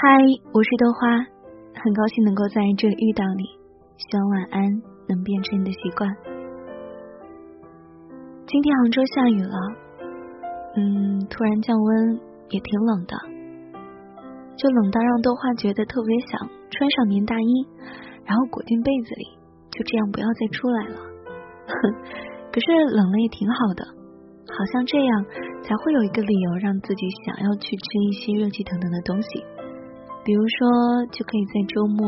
嗨，我是豆花，很高兴能够在这里遇到你。希望晚安能变成你的习惯。今天杭州下雨了，嗯，突然降温也挺冷的，就冷到让豆花觉得特别想穿上棉大衣，然后裹进被子里，就这样不要再出来了。可是冷了也挺好的，好像这样才会有一个理由让自己想要去吃一些热气腾腾的东西。比如说，就可以在周末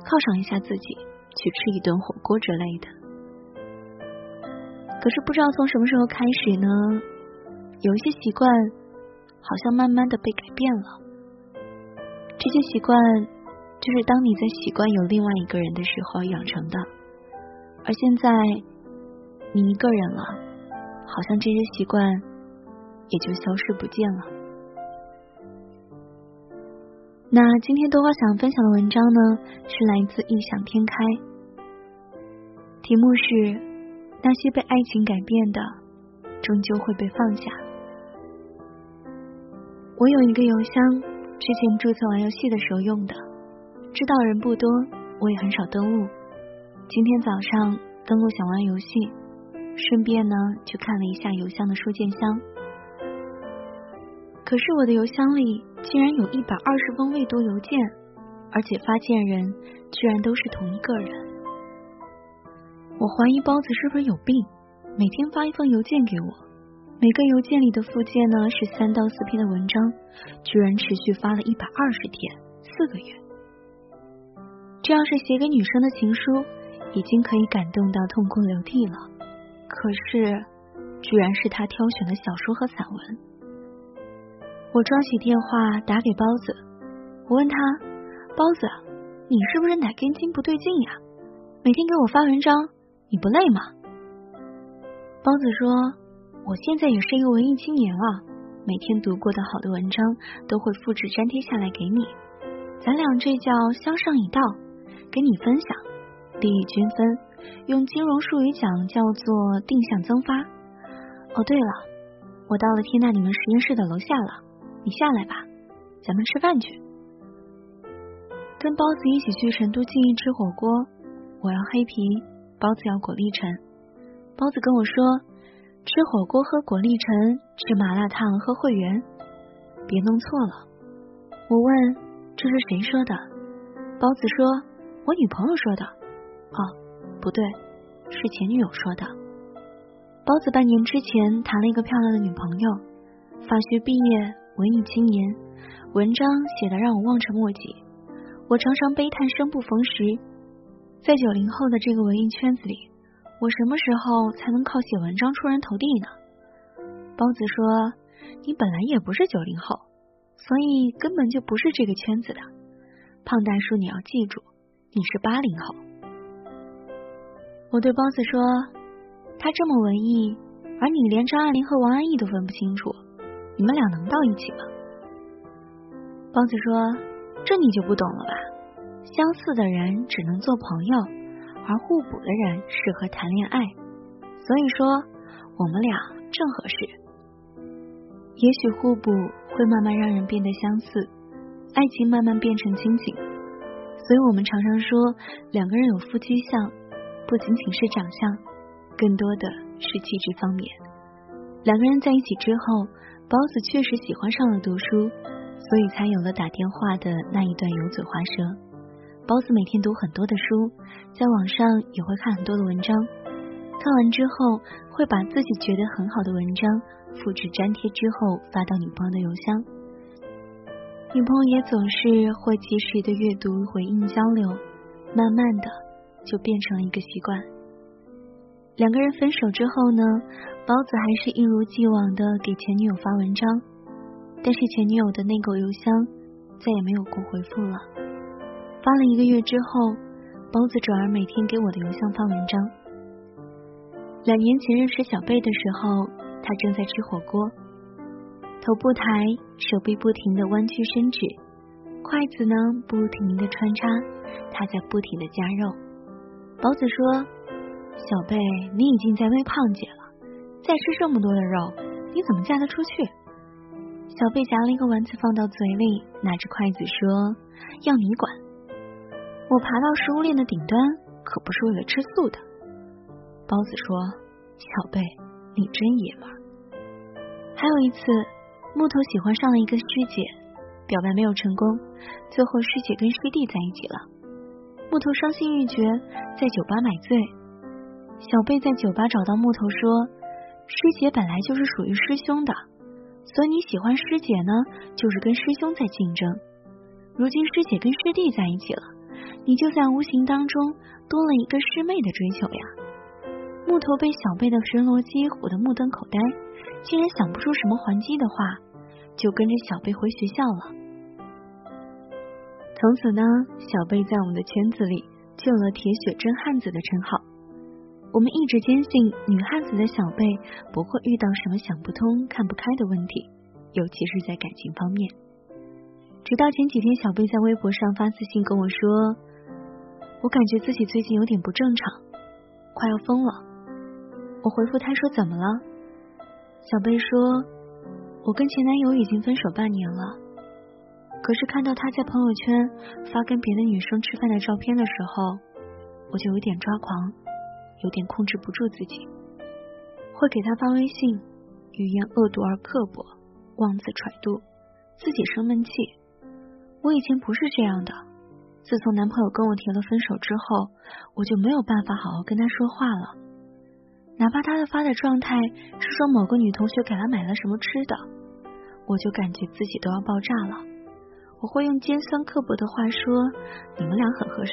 犒赏一下自己，去吃一顿火锅之类的。可是不知道从什么时候开始呢，有一些习惯好像慢慢的被改变了。这些习惯就是当你在习惯有另外一个人的时候养成的，而现在你一个人了，好像这些习惯也就消失不见了。那今天多花想分享的文章呢，是来自异想天开，题目是那些被爱情改变的，终究会被放下。我有一个邮箱，之前注册玩游戏的时候用的，知道人不多，我也很少登录。今天早上登录想玩游戏，顺便呢去看了一下邮箱的收件箱。可是我的邮箱里竟然有一百二十封未读邮件，而且发件人居然都是同一个人。我怀疑包子是不是有病，每天发一封邮件给我，每个邮件里的附件呢是三到四篇的文章，居然持续发了一百二十天，四个月。这要是写给女生的情书，已经可以感动到痛哭流涕了。可是，居然是他挑选的小说和散文。我抓起电话打给包子，我问他：“包子，你是不是哪根筋不对劲呀？每天给我发文章，你不累吗？”包子说：“我现在也是一个文艺青年了，每天读过的好的文章都会复制粘贴下来给你，咱俩这叫相上一道，给你分享，利益均分，用金融术语讲叫做定向增发。哦，对了，我到了天大你们实验室的楼下了。”你下来吧，咱们吃饭去。跟包子一起去成都记忆吃火锅，我要黑皮，包子要果粒橙。包子跟我说，吃火锅喝果粒橙，吃麻辣烫喝会员，别弄错了。我问这是谁说的？包子说，我女朋友说的。哦，不对，是前女友说的。包子半年之前谈了一个漂亮的女朋友，法学毕业。文艺青年，文章写的让我望尘莫及。我常常悲叹生不逢时。在九零后的这个文艺圈子里，我什么时候才能靠写文章出人头地呢？包子说：“你本来也不是九零后，所以根本就不是这个圈子的。”胖大叔，你要记住，你是八零后。我对包子说：“他这么文艺，而你连张爱玲和王安忆都分不清楚。”你们俩能到一起吗？包子说：“这你就不懂了吧？相似的人只能做朋友，而互补的人适合谈恋爱。所以说，我们俩正合适。也许互补会慢慢让人变得相似，爱情慢慢变成亲情。所以我们常常说，两个人有夫妻相，不仅仅是长相，更多的是气质方面。两个人在一起之后。”包子确实喜欢上了读书，所以才有了打电话的那一段油嘴滑舌。包子每天读很多的书，在网上也会看很多的文章，看完之后会把自己觉得很好的文章复制粘贴之后发到女朋友的邮箱。女朋友也总是会及时的阅读回应交流，慢慢的就变成了一个习惯。两个人分手之后呢？包子还是一如既往的给前女友发文章，但是前女友的内购邮箱再也没有过回复了。发了一个月之后，包子转而每天给我的邮箱发文章。两年前认识小贝的时候，他正在吃火锅，头不抬，手臂不停的弯曲伸直，筷子呢不停的穿插，他在不停的夹肉。包子说：“小贝，你已经在微胖姐了。”再吃这么多的肉，你怎么嫁得出去？小贝夹了一个丸子放到嘴里，拿着筷子说：“要你管！我爬到食物链的顶端，可不是为了吃素的。”包子说：“小贝，你真爷们儿。”还有一次，木头喜欢上了一个师姐，表白没有成功，最后师姐跟师弟在一起了。木头伤心欲绝，在酒吧买醉。小贝在酒吧找到木头说：“师姐本来就是属于师兄的，所以你喜欢师姐呢，就是跟师兄在竞争。如今师姐跟师弟在一起了，你就在无形当中多了一个师妹的追求呀。”木头被小贝的神逻辑唬得目瞪口呆，竟然想不出什么还击的话，就跟着小贝回学校了。从此呢，小贝在我们的圈子里就有了“铁血真汉子”的称号。我们一直坚信，女汉子的小贝不会遇到什么想不通、看不开的问题，尤其是在感情方面。直到前几天，小贝在微博上发私信跟我说：“我感觉自己最近有点不正常，快要疯了。”我回复他说：“怎么了？”小贝说：“我跟前男友已经分手半年了，可是看到他在朋友圈发跟别的女生吃饭的照片的时候，我就有点抓狂，有点控制不住自己，会给他发微信，语言恶毒而刻薄，妄自揣度，自己生闷气。我以前不是这样的，自从男朋友跟我提了分手之后，我就没有办法好好跟他说话了。”哪怕他的发的状态是说某个女同学给他买了什么吃的，我就感觉自己都要爆炸了。我会用尖酸刻薄的话说：“你们俩很合适。”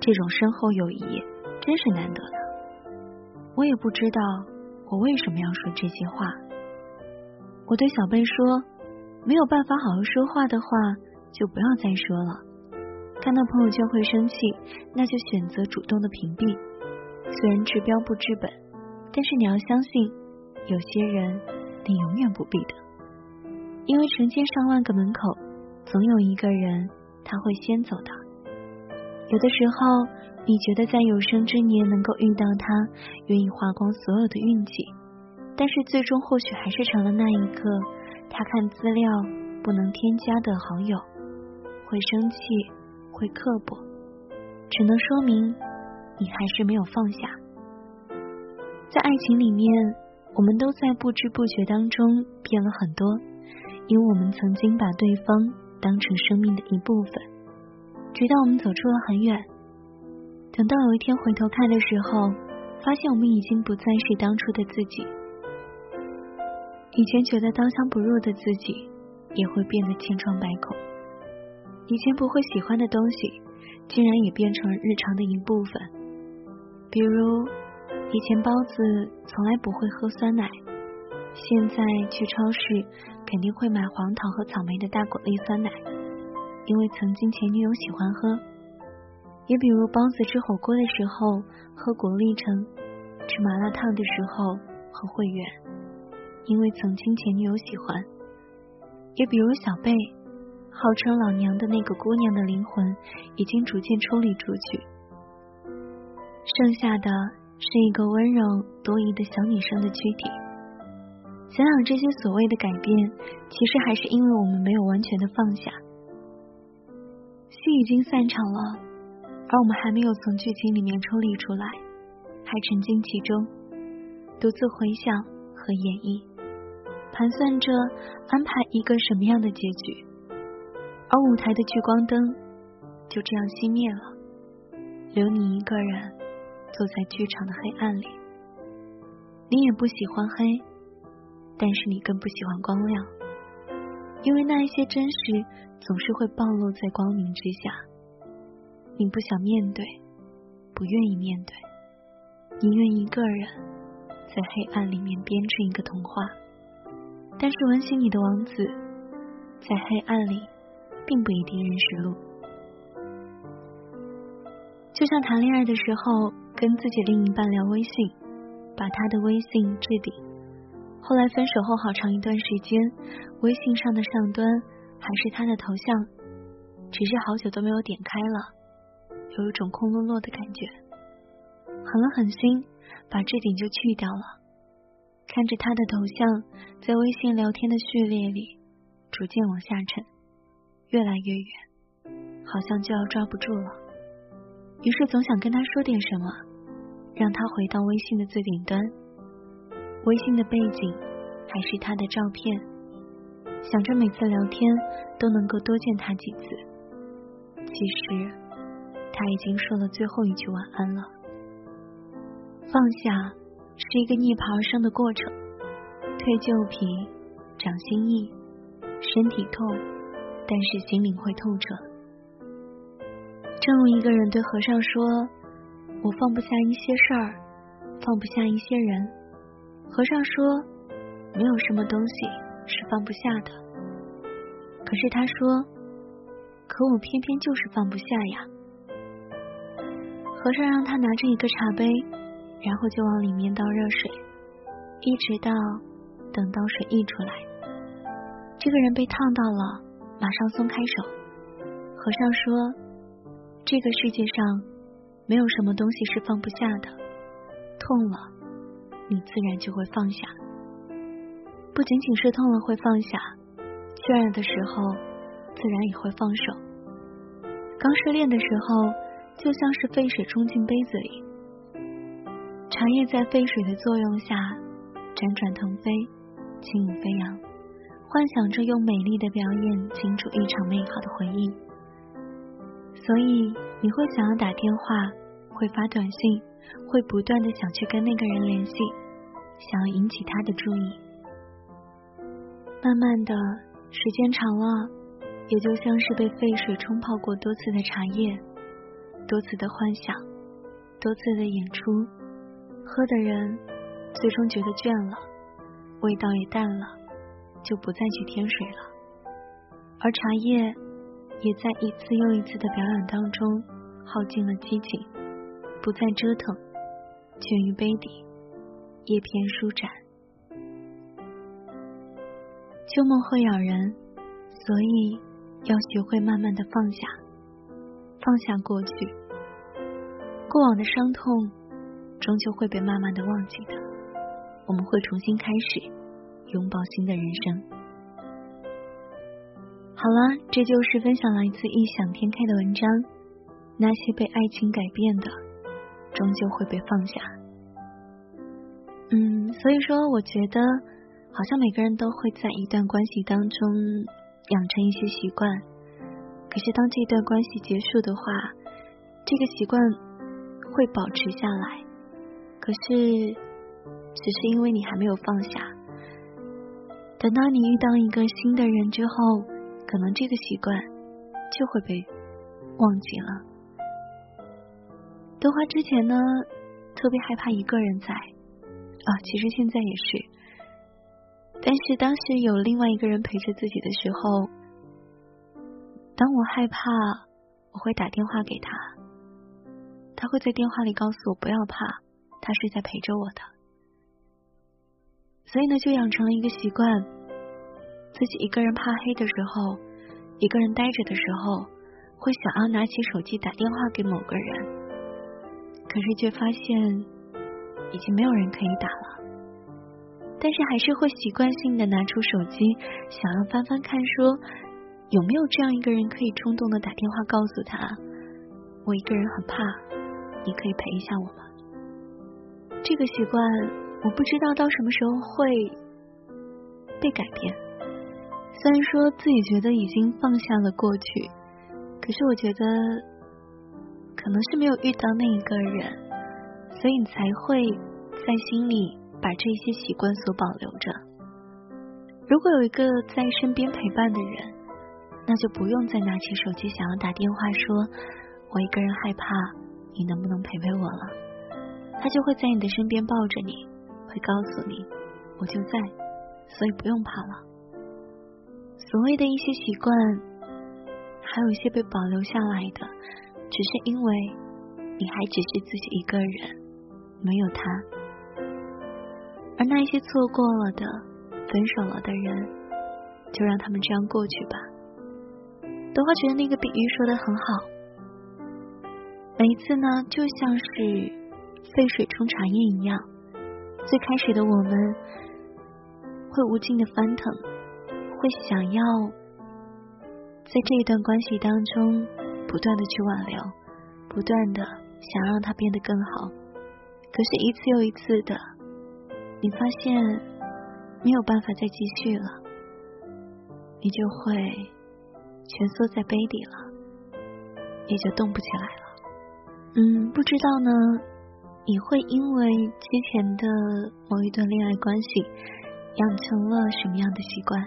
这种深厚友谊真是难得的。我也不知道我为什么要说这些话。我对小贝说：“没有办法好好说话的话，就不要再说了。看到朋友圈会生气，那就选择主动的屏蔽。”虽然治标不治本，但是你要相信，有些人你永远不必的，因为成千上万个门口，总有一个人他会先走的。有的时候，你觉得在有生之年能够遇到他，愿意花光所有的运气，但是最终或许还是成了那一个他看资料不能添加的好友，会生气，会刻薄，只能说明。你还是没有放下，在爱情里面，我们都在不知不觉当中变了很多，因为我们曾经把对方当成生命的一部分，直到我们走出了很远，等到有一天回头看的时候，发现我们已经不再是当初的自己，以前觉得刀枪不入的自己，也会变得千疮百孔，以前不会喜欢的东西，竟然也变成日常的一部分。比如，以前包子从来不会喝酸奶，现在去超市肯定会买黄桃和草莓的大果粒酸奶，因为曾经前女友喜欢喝。也比如，包子吃火锅的时候喝果粒橙，吃麻辣烫的时候喝汇源，因为曾经前女友喜欢。也比如，小贝号称老娘的那个姑娘的灵魂，已经逐渐抽离出去。剩下的是一个温柔多疑的小女生的躯体。想想这些所谓的改变，其实还是因为我们没有完全的放下。戏已经散场了，而我们还没有从剧情里面抽离出来，还沉浸其中，独自回想和演绎，盘算着安排一个什么样的结局。而舞台的聚光灯就这样熄灭了，留你一个人。坐在剧场的黑暗里，你也不喜欢黑，但是你更不喜欢光亮，因为那一些真实总是会暴露在光明之下。你不想面对，不愿意面对，宁愿一个人在黑暗里面编织一个童话。但是吻醒你的王子，在黑暗里并不一定认识路。就像谈恋爱的时候。跟自己另一半聊微信，把他的微信置顶。后来分手后好长一段时间，微信上的上端还是他的头像，只是好久都没有点开了，有一种空落落的感觉。狠了狠心，把置顶就去掉了。看着他的头像在微信聊天的序列里逐渐往下沉，越来越远，好像就要抓不住了。于是总想跟他说点什么，让他回到微信的最顶端。微信的背景还是他的照片，想着每次聊天都能够多见他几次。其实他已经说了最后一句晚安了。放下是一个逆爬而上的过程，蜕旧皮，长新意，身体痛，但是心灵会痛彻。正如一个人对和尚说：“我放不下一些事儿，放不下一些人。”和尚说：“没有什么东西是放不下的。”可是他说：“可我偏偏就是放不下呀。”和尚让他拿着一个茶杯，然后就往里面倒热水，一直到等到水溢出来。这个人被烫到了，马上松开手。和尚说：“这个世界上没有什么东西是放不下的，痛了。”你自然就会放下，不仅仅是痛了会放下，倦了的时候自然也会放手。刚失恋的时候，就像是沸水冲进杯子里，茶叶在沸水的作用下辗转腾飞，轻舞飞扬，幻想着用美丽的表演倾注一场美好的回忆。所以你会想要打电话，会发短信。会不断的想去跟那个人联系，想要引起他的注意。慢慢的时间长了，也就像是被沸水冲泡过多次的茶叶，多次的幻想，多次的演出，喝的人最终觉得倦了，味道也淡了，就不再去添水了。而茶叶也在一次又一次的表演当中耗尽了激情。不再折腾，全于杯底，叶片舒展。秋梦会咬人，所以要学会慢慢的放下，放下过去，过往的伤痛终究会被慢慢的忘记的。我们会重新开始，拥抱新的人生。好了，这就是分享来自异想天开的文章，那些被爱情改变的。终究会被放下。嗯，所以说，我觉得好像每个人都会在一段关系当中养成一些习惯。可是，当这段关系结束的话，这个习惯会保持下来。可是，只是因为你还没有放下。等到你遇到一个新的人之后，可能这个习惯就会被忘记了。德华之前呢，特别害怕一个人在啊，其实现在也是。但是当时有另外一个人陪着自己的时候，当我害怕，我会打电话给他，他会在电话里告诉我不要怕，他是在陪着我的。所以呢，就养成了一个习惯，自己一个人怕黑的时候，一个人待着的时候，会想要拿起手机打电话给某个人。可是却发现已经没有人可以打了，但是还是会习惯性的拿出手机，想要翻翻看，说有没有这样一个人可以冲动的打电话告诉他，我一个人很怕，你可以陪一下我吗？这个习惯我不知道到什么时候会被改变。虽然说自己觉得已经放下了过去，可是我觉得。可能是没有遇到那一个人，所以你才会在心里把这些习惯所保留着。如果有一个在身边陪伴的人，那就不用再拿起手机想要打电话说“我一个人害怕，你能不能陪陪我了”，他就会在你的身边抱着你，会告诉你“我就在”，所以不用怕了。所谓的一些习惯，还有一些被保留下来的。只是因为你还只是自己一个人，没有他，而那些错过了的、分手了的人，就让他们这样过去吧。德华觉得那个比喻说的很好，每一次呢，就像是沸水冲茶叶一样，最开始的我们会无尽的翻腾，会想要在这一段关系当中不断的去挽留，不断的想让他变得更好。可是，一次又一次的，你发现没有办法再继续了，你就会蜷缩在杯底了，也就动不起来了。嗯，不知道呢，你会因为之前的某一段恋爱关系养成了什么样的习惯？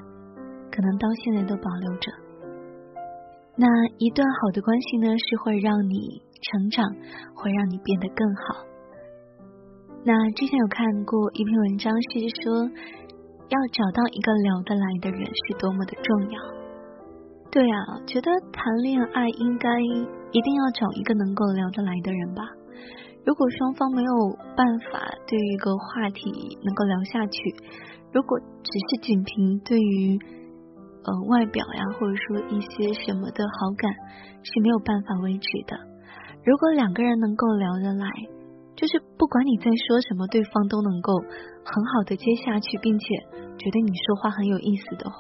可能到现在都保留着。那一段好的关系呢，是会让你成长，会让你变得更好。那之前有看过一篇文章，是说要找到一个聊得来的人是多么的重要。对啊，觉得谈恋爱应该。一定要找一个能够聊得来的人吧。如果双方没有办法对于一个话题能够聊下去，如果只是仅凭对于呃外表呀，或者说一些什么的好感是没有办法维持的。如果两个人能够聊得来，就是不管你在说什么，对方都能够很好的接下去，并且觉得你说话很有意思的话，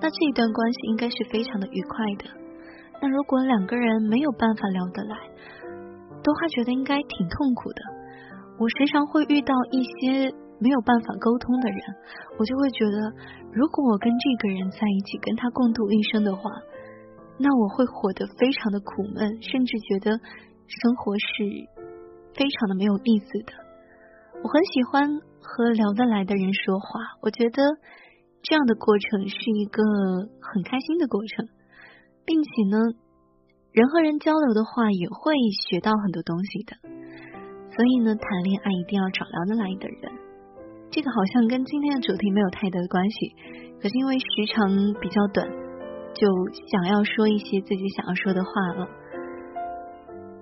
那这一段关系应该是非常的愉快的。那如果两个人没有办法聊得来，都还觉得应该挺痛苦的。我时常会遇到一些没有办法沟通的人，我就会觉得，如果我跟这个人在一起，跟他共度一生的话，那我会活得非常的苦闷，甚至觉得生活是非常的没有意思的。我很喜欢和聊得来的人说话，我觉得这样的过程是一个很开心的过程。并且呢，人和人交流的话，也会学到很多东西的。所以呢，谈恋爱一定要找聊得来的人。这个好像跟今天的主题没有太大的关系，可是因为时长比较短，就想要说一些自己想要说的话了。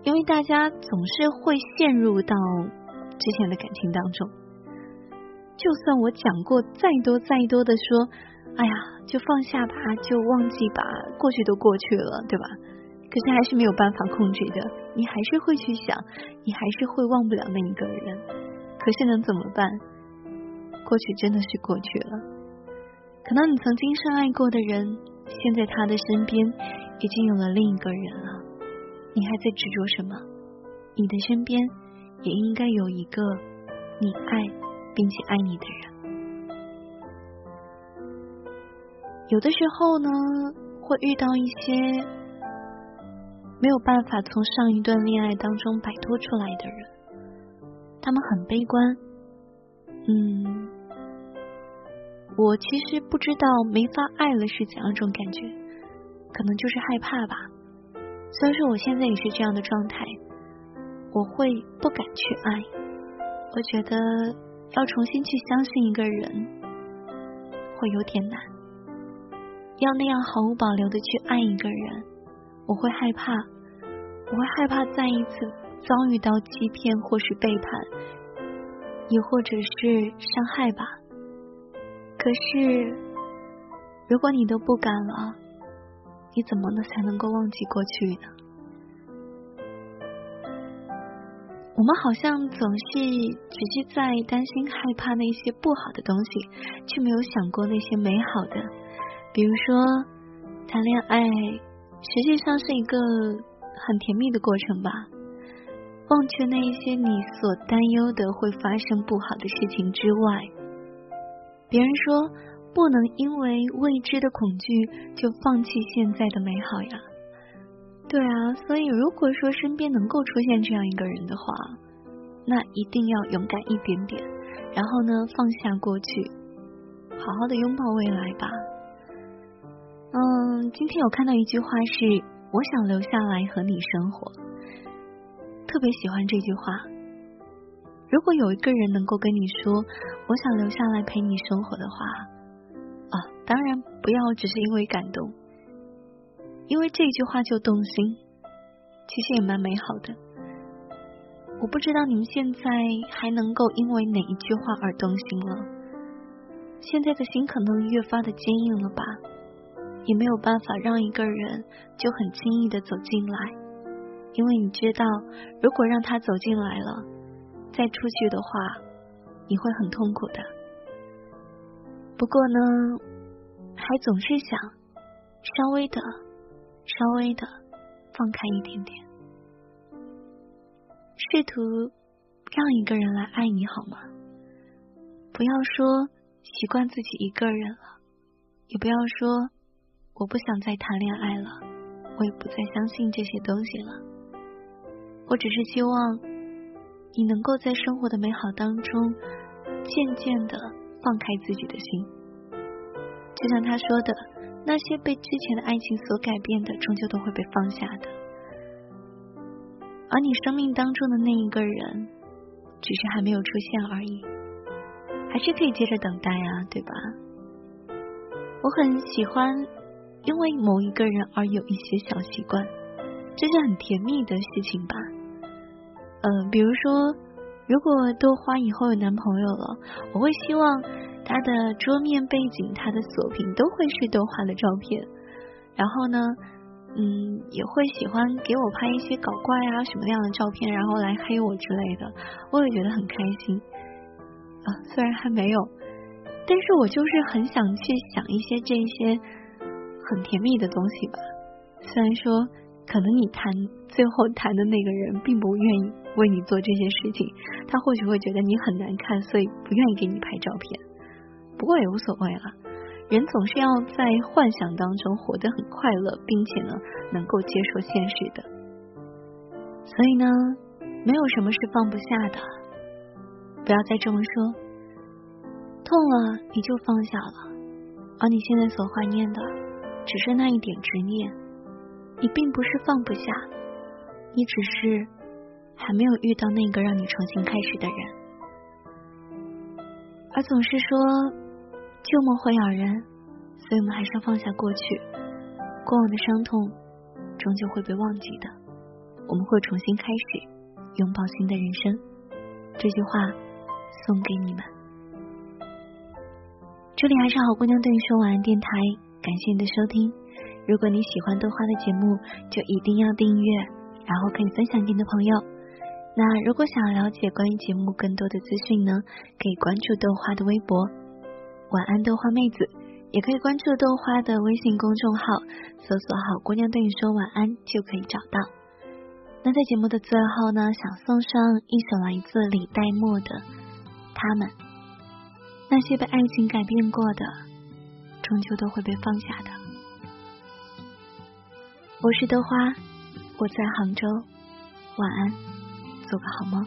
因为大家总是会陷入到之前的感情当中，就算我讲过再多再多的说。哎呀，就放下吧，就忘记吧，过去都过去了，对吧？可是还是没有办法控制的，你还是会去想，你还是会忘不了那一个人。可是能怎么办？过去真的是过去了。可能你曾经深爱过的人，现在他的身边已经有了另一个人了，你还在执着什么？你的身边也应该有一个你爱并且爱你的人。有的时候呢，会遇到一些没有办法从上一段恋爱当中摆脱出来的人，他们很悲观。嗯，我其实不知道没法爱了是怎样一种感觉，可能就是害怕吧。虽然说我现在也是这样的状态，我会不敢去爱，我觉得要重新去相信一个人会有点难。要那样毫无保留的去爱一个人，我会害怕，我会害怕再一次遭遇到欺骗或是背叛，也或者是伤害吧。可是，如果你都不敢了，你怎么能才能够忘记过去呢？我们好像总是只是在担心、害怕那些不好的东西，却没有想过那些美好的。比如说，谈恋爱实际上是一个很甜蜜的过程吧。忘却那一些你所担忧的会发生不好的事情之外，别人说不能因为未知的恐惧就放弃现在的美好呀。对啊，所以如果说身边能够出现这样一个人的话，那一定要勇敢一点点，然后呢放下过去，好好的拥抱未来吧。嗯，今天有看到一句话是“我想留下来和你生活”，特别喜欢这句话。如果有一个人能够跟你说“我想留下来陪你生活”的话，啊，当然不要只是因为感动，因为这句话就动心，其实也蛮美好的。我不知道你们现在还能够因为哪一句话而动心了，现在的心可能越发的坚硬了吧。也没有办法让一个人就很轻易的走进来，因为你知道，如果让他走进来了，再出去的话，你会很痛苦的。不过呢，还总是想稍微的、稍微的放开一点点，试图让一个人来爱你好吗？不要说习惯自己一个人了，也不要说我不想再谈恋爱了，我也不再相信这些东西了。我只是希望你能够在生活的美好当中，渐渐的放开自己的心。就像他说的，那些被之前的爱情所改变的，终究都会被放下的。而你生命当中的那一个人，只是还没有出现而已，还是可以接着等待啊，对吧？我很喜欢因为某一个人而有一些小习惯，这是很甜蜜的事情吧。呃，比如说，如果豆花以后有男朋友了，我会希望他的桌面背景、他的锁屏都会是豆花的照片，然后呢。嗯，也会喜欢给我拍一些搞怪啊什么样的照片，然后来黑我之类的，我也觉得很开心。啊，虽然还没有，但是我就是很想去想一些这些很甜蜜的东西吧。虽然说可能你谈最后谈的那个人并不愿意为你做这些事情，他或许会觉得你很难看，所以不愿意给你拍照片。不过也无所谓了。人总是要在幻想当中活得很快乐，并且呢，能够接受现实的。所以呢，没有什么是放不下的。不要再这么说，痛了你就放下了。而你现在所怀念的，只是那一点执念。你并不是放不下，你只是还没有遇到那个让你重新开始的人。而总是说。旧梦会咬人，所以我们还是要放下过去。过往的伤痛终究会被忘记的，我们会重新开始，拥抱新的人生。这句话送给你们。这里还是好姑娘对你说晚安电台，感谢你的收听。如果你喜欢豆花的节目，就一定要订阅，然后可以分享给你的朋友。那如果想要了解关于节目更多的资讯呢，可以关注豆花的微博。晚安，豆花妹子，也可以关注豆花的微信公众号，搜索“好姑娘对你说晚安”就可以找到。那在节目的最后呢，想送上一首来自李代沫的《他们》，那些被爱情改变过的，终究都会被放下的。我是豆花，我在杭州，晚安，做个好梦。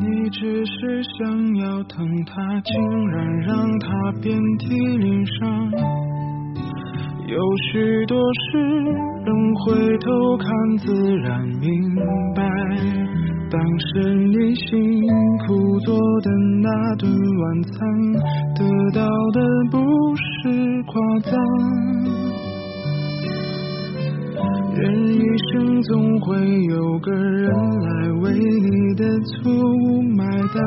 你只是想要疼他，竟然让他遍体鳞伤。有许多事，等回头看自然明白。当时你辛苦做的那顿晚餐，得到的不是夸赞。人一生总会有个人来为你的错误买单。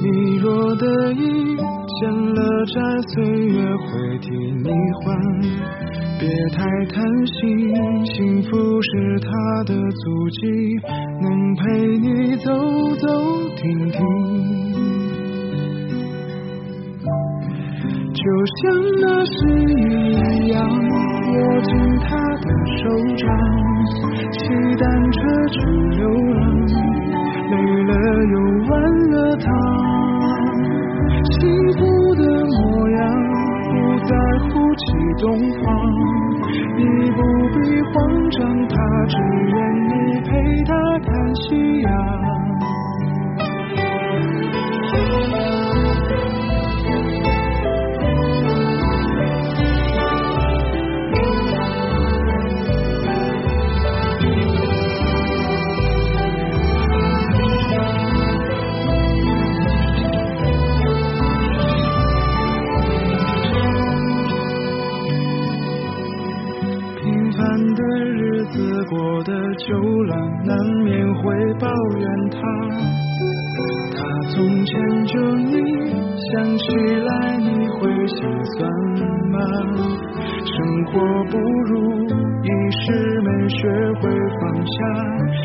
你若得意，欠了债，岁月会替你还。别太贪心，幸福是他的足迹，能陪你走走停停。就像那时一样，握紧他的。手掌，骑单车去流浪，累了又忘了他，幸福，在乎起东方，你不必慌张，他只愿你陪他看夕阳。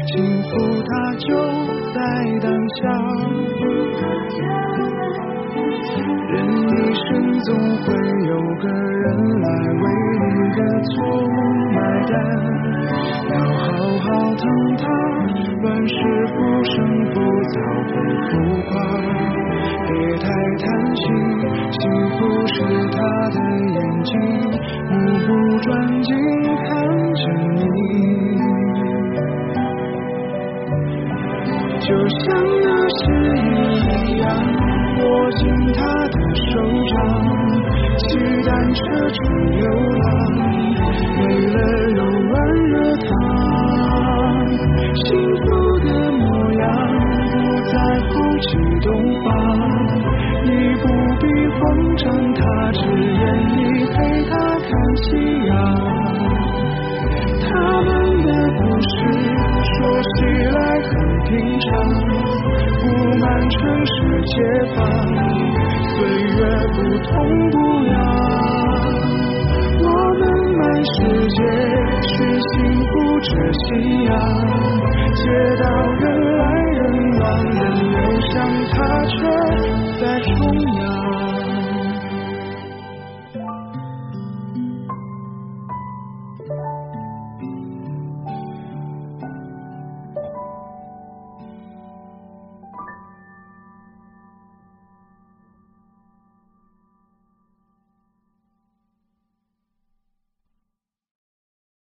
幸福它就在当下。人一生总会有个人来为你的错误买单，要好好疼他，乱世浮生不躁不浮夸。别太贪心，幸福是他的眼睛，目不转睛看着你，就像那时一样，握紧他的手掌，骑单车去流浪，为了有温热他，幸福的模样不在乎激动吧。你不必慌张，他只布满城市街坊，岁月不痛不痒。我们满世界去幸福着夕阳，